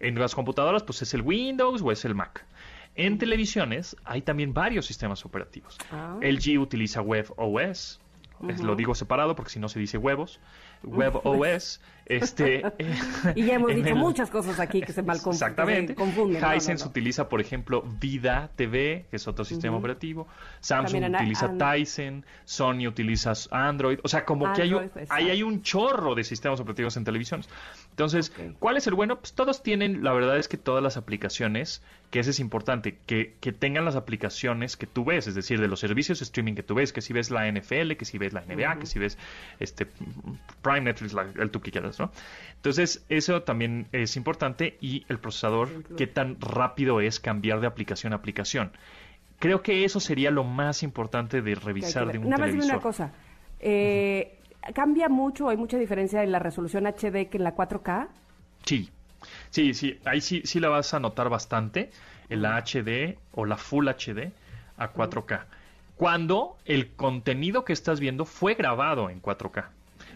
En las computadoras, pues es el Windows o es el Mac. En televisiones hay también varios sistemas operativos. Ah. LG utiliza WebOS. Lo digo separado porque si no se dice huevos. WebOS. este, Y ya hemos dicho el- muchas cosas aquí que se mal Exactamente. confunden. No, no, Hisense no. utiliza, por ejemplo, Vida TV, que es otro sistema operativo. Samsung utiliza Tizen. Sony utiliza Android. O sea, como que hay un, ahí hay un chorro de sistemas operativos en televisiones. Entonces. ¿cuál es el bueno? Pues todos tienen, la verdad es que todas las aplicaciones, que eso es importante, que, que tengan las aplicaciones que tú ves, es decir, de los servicios de streaming que tú ves, que si ves la NFL, que si ves la NBA, que si ves este Prime Netflix, la- el tú que quieras, ¿no? Entonces, eso también es importante y el procesador, qué tan rápido es cambiar de aplicación a aplicación. Creo que eso sería lo más importante de revisar de un Nada más dime televisor. una cosa. Eh, ¿Cambia mucho hay mucha diferencia en la resolución HD que en la 4K? Sí, sí, sí, ahí sí, sí la vas a notar bastante en la HD o la Full HD a 4K. Cuando el contenido que estás viendo fue grabado en 4K.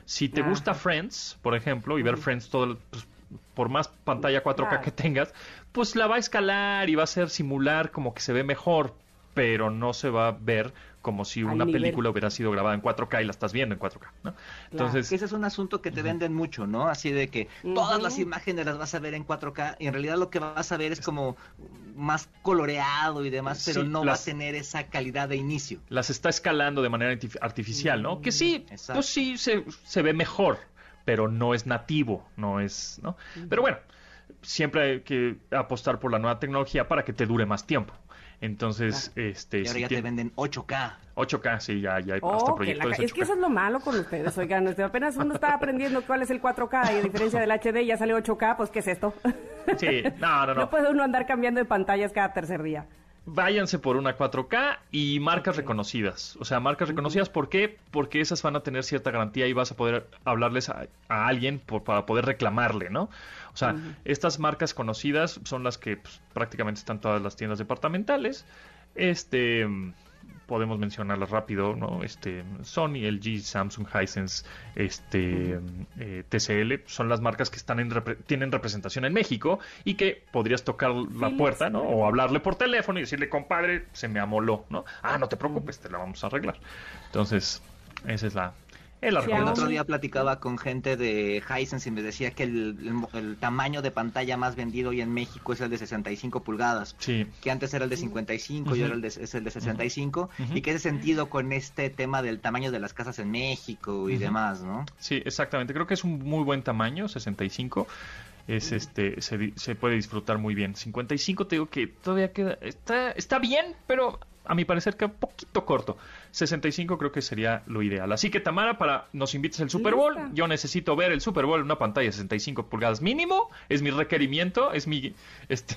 Si te Ajá. gusta Friends, por ejemplo, y ver Friends todo, el- pues, por más pantalla 4K Claro. que tengas, pues la va a escalar y va a hacer simular como que se ve mejor. Pero no se va a ver como si una nivel. película hubiera sido grabada en 4K y la estás viendo en 4K, ¿no? Entonces, ese es un asunto que te venden mucho, ¿no? Así de que todas las imágenes las vas a ver en 4K y en realidad lo que vas a ver es como más coloreado y demás, pero Sí, no las- va a tener esa calidad de inicio. las está escalando de manera artif- artificial, ¿no? Que sí, Exacto. pues sí se, se ve mejor, pero no es nativo, no es, ¿no? Pero bueno, siempre hay que apostar por la nueva tecnología para que te dure más tiempo. Entonces, este, Y ahora si ya te venden 8K. 8K, sí, ya, ya hay Oh, hasta que proyectos la es que 8K. eso es lo malo con ustedes, oigan, este, apenas uno está aprendiendo cuál es el 4K y a diferencia del HD ya sale 8K, pues ¿qué es esto? Sí, no, no, No no. puede uno andar cambiando de pantallas cada tercer día. Váyanse por una 4K y marcas reconocidas. O sea, marcas reconocidas, ¿por qué? Porque esas van a tener cierta garantía y vas a poder hablarles a, a alguien por- para poder reclamarle, ¿no? O sea, estas marcas conocidas son las que pues, prácticamente están todas las tiendas departamentales. Este, podemos mencionarlas rápido, ¿no? Este, Sony, LG, Samsung, Hisense, este, eh, TCL, son las marcas que están en repre- tienen representación en México y que podrías tocar la puerta, ¿no? O hablarle por teléfono y decirle, compadre, se me amoló, ¿no? Ah, no te preocupes, te la vamos a arreglar. Entonces, esa es la, El otro día platicaba con gente de Hisense y me decía que el, el mo- el tamaño de pantalla más vendido hoy en México es el de 65 pulgadas. Sí, que antes era el de 55 y Ujú. ahora el de- es el de 65 Ujú. y que ese sentido con este tema del tamaño de las casas en México y demás, ¿no? sí, exactamente. Creo que es un muy buen tamaño, 65. Es este, se, se puede disfrutar muy bien. 55 te digo que todavía queda, está, está bien, pero a mi parecer queda un poquito corto. 65 creo que sería lo ideal. Así que Tamara, para nos invites al Super Bowl, Lista. yo necesito ver el Super Bowl en una pantalla de 65 pulgadas mínimo, es mi requerimiento, es mi este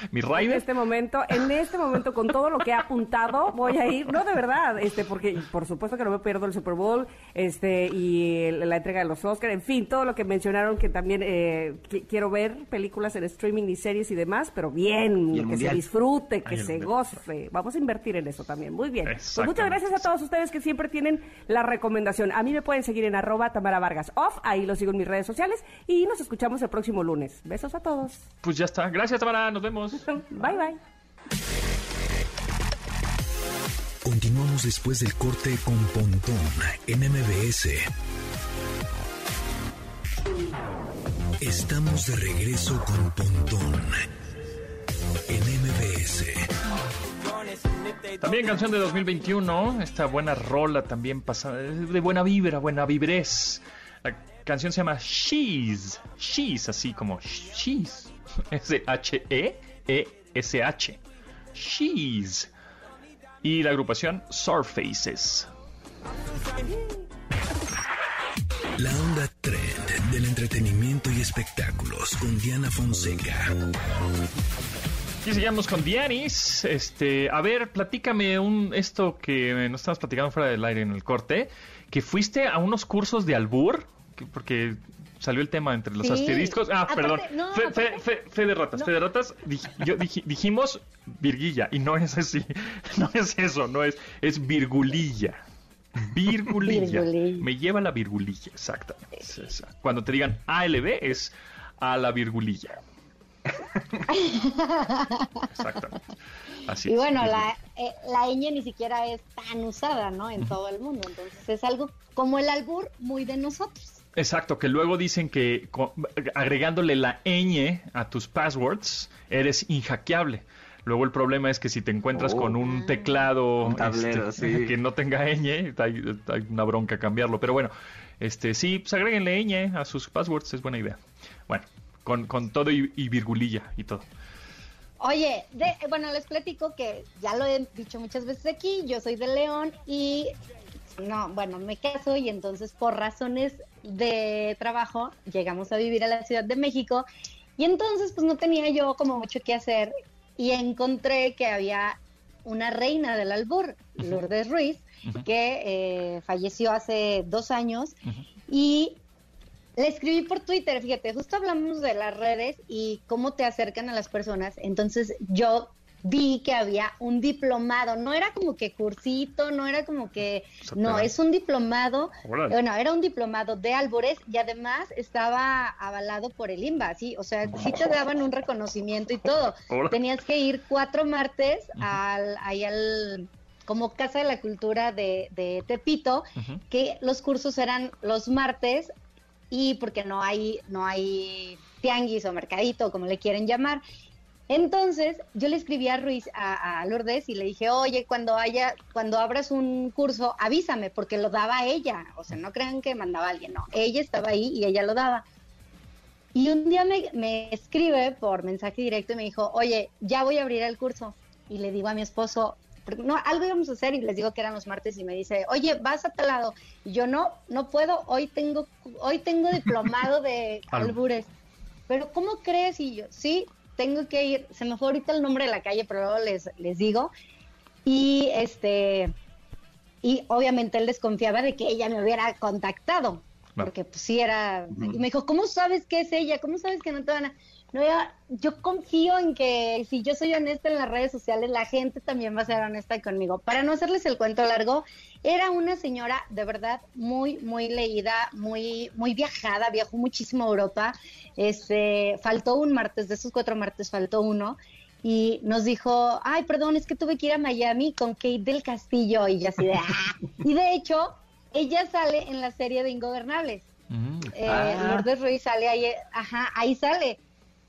mi En este momento, en este momento, con todo lo que he apuntado, voy a ir, no de verdad, este, porque por supuesto que no me pierdo el Super Bowl, este, y la entrega de los Oscars, en fin, todo lo que mencionaron que también eh, qui- quiero ver películas en streaming y series y demás, pero bien, que mundial. se disfrute, que Ay, se goce. Vamos a invertir en eso también. Muy bien. Pues muchas gracias a todos ustedes que siempre tienen la recomendación. A mí me pueden seguir en arroba Tamara Vargas Off, ahí lo sigo en mis redes sociales y nos escuchamos el próximo lunes. Besos a todos. Pues ya está. Gracias Tamara, nos vemos. Bye bye. Continuamos después del corte con Pontón en MBS. Estamos de regreso con Pontón en MBS. También canción de 2021, esta buena rola también pasada, de buena vibra, buena vibrez. La canción se llama She's, She's, así como She's, S-H-E-E-S-H, She's. Y la agrupación Surfaces. La onda trend del entretenimiento y espectáculos con Diana Fonseca. Y seguimos con Dianis. Este, a ver, platícame un esto que nos estabas platicando fuera del aire en el corte, que fuiste a unos cursos de albur, que- porque salió el tema entre los Sí. asteriscos. Ah, Aparte, perdón. no, fe, fe- fe- fe de ratas, No. fe de ratas. dij- yo dij- dijimos virguilla y no es así. No es eso, no es es virgulilla. Virgulilla. Virgulilla. Me lleva la virgulilla, exactamente. Es esa. Cuando te digan ALB es a la virgulilla. Exactamente. Así Y bueno, la, eh, la ñ ni siquiera es tan usada, ¿no? En todo el mundo. Entonces es algo como el albur muy de nosotros. Exacto, que luego dicen que co- agregándole la ñ a tus passwords eres inhackeable. Luego el problema es que si te encuentras Oh. con un teclado Un tablero, este, sí. que no tenga ñ, hay, hay una bronca cambiarlo. Pero bueno, este sí, pues agréguenle ñ a sus passwords, es buena idea. Bueno, con, con todo y, y virgulilla y todo. Oye, de- bueno, les platico que ya lo he dicho muchas veces aquí, yo soy de León y no, bueno, me caso y entonces por razones de trabajo llegamos a vivir a la Ciudad de México y entonces pues no tenía yo como mucho que hacer y encontré que había una reina del albur, Lourdes Ruiz, que eh, falleció hace dos años y le escribí por Twitter, fíjate, justo hablamos de las redes y cómo te acercan a las personas. Entonces yo vi que había un diplomado, no era como que cursito, no era como que, no, es un diplomado, bueno, era un diplomado de albures y además estaba avalado por el IMBA, sí, o sea, sí te daban un reconocimiento y todo. Tenías que ir cuatro martes al, ahí al, como Casa de la Cultura de, de Tepito, que los cursos eran los martes y porque no hay, no hay tianguis o mercadito, como le quieren llamar. Entonces, yo le escribí a Ruiz, a, a Lourdes, y le dije, oye, cuando haya, cuando abras un curso, avísame, porque lo daba ella. O sea, no crean que mandaba a alguien, no. Ella estaba ahí y ella lo daba. Y un día me, me escribe por mensaje directo y me dijo, oye, ya voy a abrir el curso. Y le digo a mi esposo, no, algo íbamos a hacer y les digo que eran los martes y me dice, oye, vas a tal lado. Y yo no, no puedo, hoy tengo, hoy tengo diplomado de Al- albures. Pero ¿cómo crees? Y yo, sí, tengo que ir, se me fue ahorita el nombre de la calle, pero luego les, les digo. Y este, y obviamente él desconfiaba de que ella me hubiera contactado, porque pues sí era, y me dijo, ¿cómo sabes que es ella? ¿Cómo sabes que no te van a...? No, yo, yo confío en que si yo soy honesta en las redes sociales, la gente también va a ser honesta conmigo. Para no hacerles el cuento largo, era una señora de verdad muy, muy leída, muy, muy viajada, viajó muchísimo a Europa. Este, faltó un martes, de esos cuatro martes faltó uno. Y nos dijo, ay, perdón, es que tuve que ir a Miami con Kate del Castillo. Y yo así de, ah. Y de hecho, ella sale en la serie de Ingobernables. Mm. Eh, Ah. Lourdes Ruiz sale ahí, ajá, ahí sale.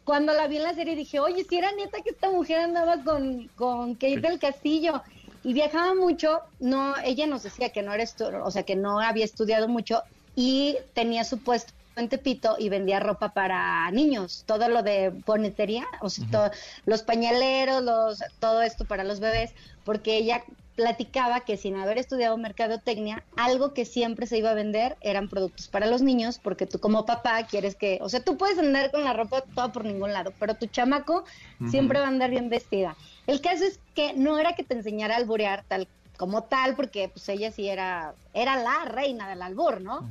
Cuando la vi en la serie dije, oye, si era neta que esta mujer andaba con, con Kate del Castillo y viajaba mucho, no, ella nos decía que no era estu- o sea, que no había estudiado mucho y tenía su puesto en Tepito y vendía ropa para niños, todo lo de bonetería, o sea, to- los pañaleros, los, todo esto para los bebés, porque ella platicaba que sin haber estudiado mercadotecnia, algo que siempre se iba a vender eran productos para los niños, porque tú como papá quieres que, o sea, tú puedes andar con la ropa toda por ningún lado, pero tu chamaco siempre va a andar bien vestida. El caso es que no era que te enseñara a alburear tal como tal, porque pues ella sí era, era la reina del albur, ¿no?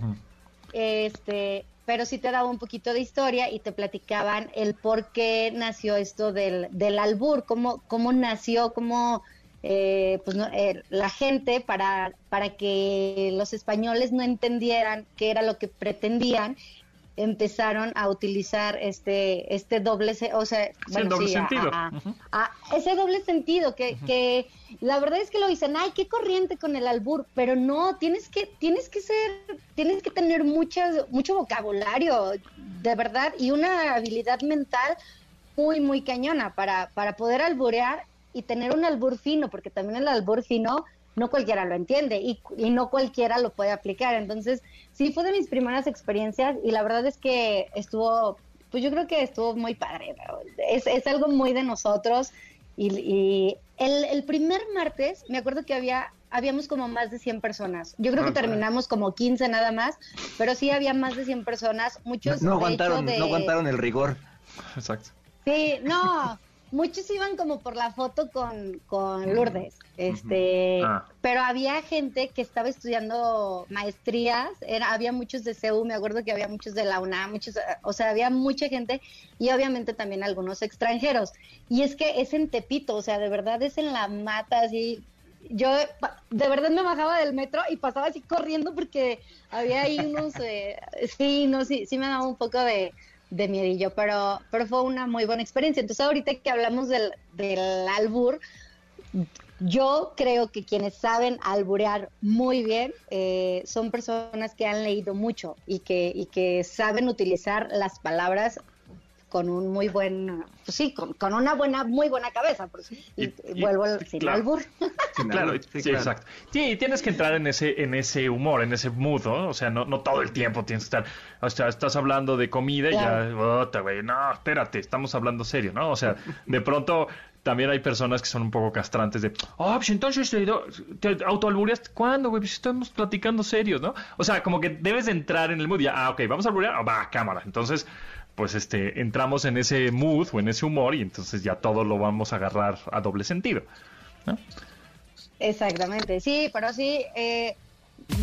Este, pero sí te daba un poquito de historia y te platicaban el por qué nació esto del, del albur, cómo, cómo nació, cómo eh, pues no, eh, la gente para, para que los españoles no entendieran qué era lo que pretendían empezaron a utilizar este este doble o sea doble sentido. a- Ujú. a ese doble sentido que, que la verdad es que lo dicen ay qué corriente con el albur pero no tienes que tienes que ser tienes que tener muchas mucho vocabulario de verdad y una habilidad mental muy muy cañona para para poder alburear y tener un albur fino porque también el albur fino no cualquiera lo entiende y, y no cualquiera lo puede aplicar entonces sí fue de mis primeras experiencias y la verdad es que estuvo pues yo creo que estuvo muy padre es, es algo muy de nosotros y, y el, el primer martes me acuerdo que había habíamos como más de 100 personas yo creo que Ah, terminamos como 15 nada más pero sí había más de 100 personas No, muchos no aguantaron, de- no aguantaron el rigor. Exacto. Sí, no, muchos iban como por la foto con, con Lourdes, este, Ah. pero había gente que estaba estudiando maestrías, era, había muchos de CEU, me acuerdo que había muchos de la UNAM, muchos, eh, o sea, había mucha gente y obviamente también algunos extranjeros. Y es que es en Tepito, o sea, de verdad es en la mata, así. Yo de verdad me bajaba del metro y pasaba así corriendo porque había ahí unos, eh, sí, no, sí, sí me daba un poco de, de miedillo, pero, pero fue una muy buena experiencia. Entonces ahorita que hablamos del, del albur, yo creo que quienes saben alburear muy bien eh, son personas que han leído mucho y que, y que saben utilizar las palabras con un muy buen, pues sí, con, con una buena, muy buena cabeza. pues, y, Y- y- vuelvo al sin claro. albur. Sin Claro, albur, sí, sí, claro. exacto. Sí, y tienes que entrar en ese, en ese humor, en ese mood, ¿no? O sea, no, no todo el tiempo tienes que estar, o sea, estás hablando de comida y ya, "Ota, güey, no, espérate, estamos hablando serio, ¿no? O sea, de pronto también hay personas que son un poco castrantes de, oh, pues entonces te, te autoalbureaste, ¿cuándo, güey? Pues estamos platicando serios, ¿no? O sea, como que debes de entrar en el mood, ya, ah, ok, vamos a alburear, va, cámara. Entonces, pues este, entramos en ese mood o en ese humor y entonces ya todo lo vamos a agarrar a doble sentido, ¿no? Exactamente, sí, pero sí, eh,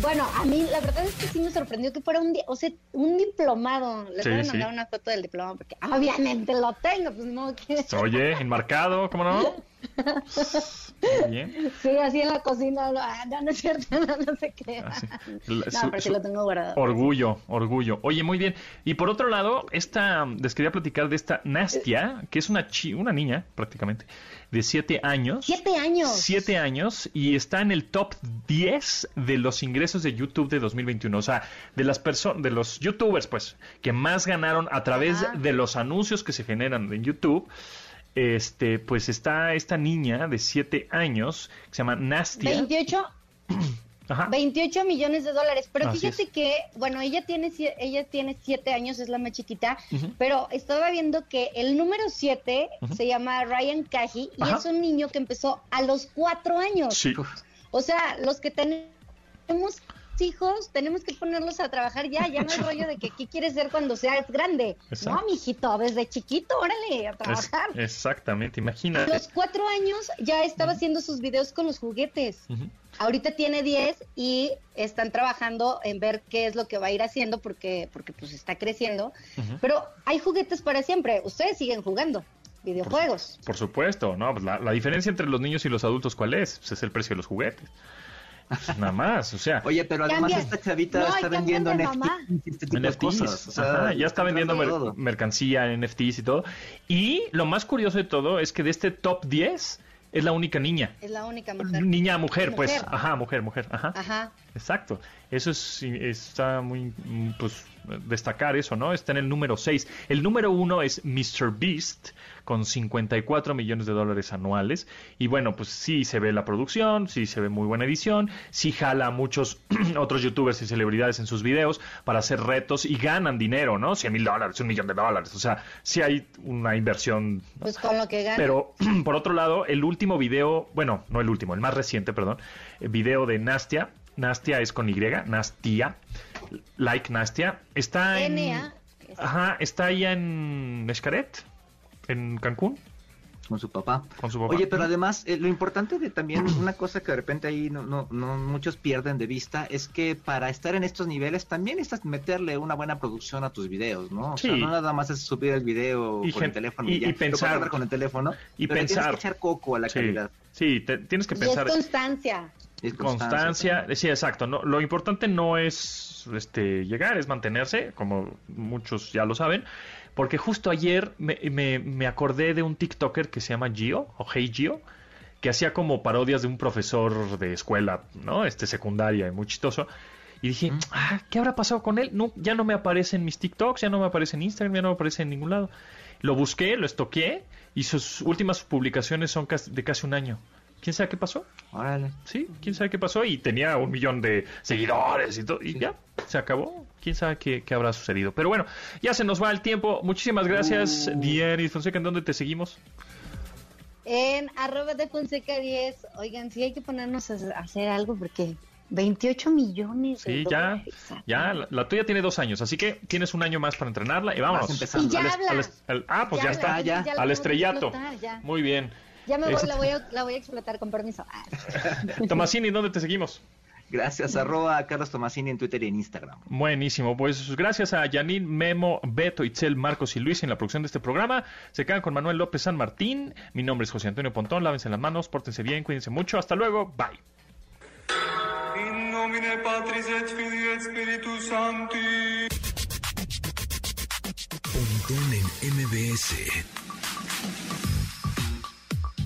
bueno, a mí la verdad es que sí me sorprendió que fuera un, o sea, un diplomado. Les Sí, voy a sí. mandar una foto del diplomado porque obviamente lo tengo, pues no que... Oye, enmarcado, ¿cómo no? Bien. Sí, así en la cocina. ah, no, no es cierto, no, no se crea. Así. No, su- pero sí lo tengo guardado. Orgullo, orgullo. Oye, muy bien. Y por otro lado, esta, les quería platicar de esta Nastia, que es una chi- una niña, prácticamente, de siete años. Siete años. Siete años y está en el top 10 de los ingresos de YouTube de 2021. O sea, de las personas, de los YouTubers, pues, que más ganaron a través Ajá. de los anuncios que se generan en YouTube. Este, pues está esta niña de siete años que se llama Nastia. 28, Ajá. 28 millones de dólares. Pero Así fíjate es. que, bueno, ella tiene, ella tiene siete años, es la más chiquita, pero estaba viendo que el número siete Ujú. se llama Ryan Caji y Ajá. es un niño que empezó a los cuatro años. Sí. O sea, los que tenemos hijos, tenemos que ponerlos a trabajar ya, ya no hay rollo de que qué quieres ser cuando seas grande. Exacto. No, mijito, desde chiquito, órale, a Es- trabajar. exactamente, A imagínate. los cuatro años ya estaba haciendo sus videos con los juguetes. Ahorita tiene 10 y están trabajando en ver qué es lo que va a ir haciendo porque, porque pues está creciendo. Pero hay juguetes para siempre. Ustedes siguen jugando videojuegos. Por supuesto, ¿no? Pues la, la diferencia entre los niños y los adultos, ¿cuál es? Pues es el precio de los juguetes. Pues nada más, o sea, Oye, pero además Cambia. esta chavita No, está vendiendo NFTs este tipo de NFTs, cosas. O sea, ajá, ya está vendiendo mer- todo. mercancía, NFTs y todo. Y lo más curioso de todo es que de este top 10 es la única niña. Es la única mujer. Niña mujer, pues, Mujer. ajá, mujer, mujer, ajá. Ajá. Exacto. Eso es, está muy, pues, destacar eso, ¿no? Está en el número 6. El número 1 es Mr. Beast, con 54 millones de dólares anuales. Y bueno, pues sí se ve la producción, sí se ve muy buena edición, sí jala a muchos otros youtubers y celebridades en sus videos para hacer retos y ganan dinero, ¿no? 100 mil dólares, un millón de dólares. O sea, sí hay una inversión Pues con lo que gana. pero, por otro lado, el último video, bueno, no el último, el más reciente, perdón, el video de Nastia, Nastia es con Y, Nastia, like Nastia, está en... NA. Ajá, está allá en Escaret, en Cancún, con su papá. con su papá. Oye, pero además, eh, lo importante de también, una cosa que de repente ahí no, no, no muchos pierden de vista, es que para estar en estos niveles también necesitas meterle una buena producción a tus videos, ¿no? O sea, Sí. no nada más es subir el video Y con el teléfono y- y, ya. y pensar. con el teléfono Y pero pensar. tienes que echar coco a la Sí, calidad. sí, te- tienes que Y pensar... es constancia. Es constancia, sí, exacto. No, lo importante no es este, llegar, es mantenerse, como muchos ya lo saben, porque justo ayer me, me- me acordé de un TikToker que se llama Gio, o Hey Gio, que hacía como parodias de un profesor de escuela, ¿no? Este, secundaria, muy chistoso. Y dije, ah, ¿qué habrá pasado con él? No, ya no me aparece en mis TikToks, ya no me aparece en Instagram, ya no me aparece en ningún lado. Lo busqué, lo estoqué, y sus últimas publicaciones son de casi un año. ¿Quién sabe qué pasó? Órale. Sí, quién sabe qué pasó y tenía un millón de seguidores y todo y ya se acabó. Quién sabe qué, qué habrá sucedido. Pero bueno, ya se nos va el tiempo. Muchísimas gracias, Uh. Dieris Fonseca. ¿En dónde te seguimos? En arroba de Fonseca 10. Oigan, sí hay que ponernos a hacer algo porque 28 millones Sí, ya, ya. La, la tuya tiene dos años, así que tienes un año más para entrenarla y vámonos. Vas empezando. Y ya Al habla. al al- ah, pues ya, Ya está. habla, ya. la Al estrellato. explotar, ya. Muy bien. Ya me voy, Este- la voy, a, la voy a explotar con permiso. Tomasini, ¿dónde te seguimos? Gracias, arroba Carlos Tomasini en Twitter y en Instagram. Buenísimo, pues gracias a Janine, Memo, Beto, Itzel, Marcos y Luis en la producción de este programa. Se quedan con Manuel López San Martín. Mi nombre es José Antonio Pontón. Lávense las manos, pórtense bien, cuídense mucho. Hasta luego, bye. In nomine Patris et Filii et Spiritus Sancti. Pontón en MBS.